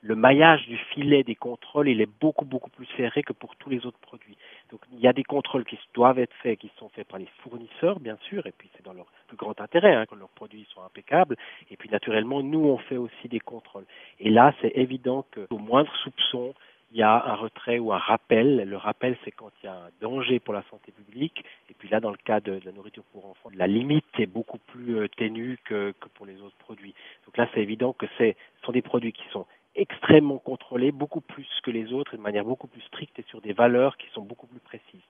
le maillage du filet des contrôles, il est beaucoup, beaucoup plus serré que pour tous les autres produits. Donc il y a des contrôles qui doivent être faits, qui sont faits par les fournisseurs, bien sûr, et puis c'est dans leur plus grand intérêt hein, que leurs produits soient impeccables. Et puis naturellement, nous, on fait aussi des contrôles. Et là, c'est évident qu'au moindre soupçon, il y a un retrait ou un rappel. Le rappel, c'est quand il y a un danger pour la santé publique. Et puis là, dans le cas de, la nourriture pour enfants, la limite est beaucoup plus euh, ténue que, que pour les autres produits. Donc là, c'est évident que ce sont des produits qui sont extrêmement contrôlés, beaucoup plus que les autres, de manière beaucoup plus stricte et sur des valeurs qui sont beaucoup.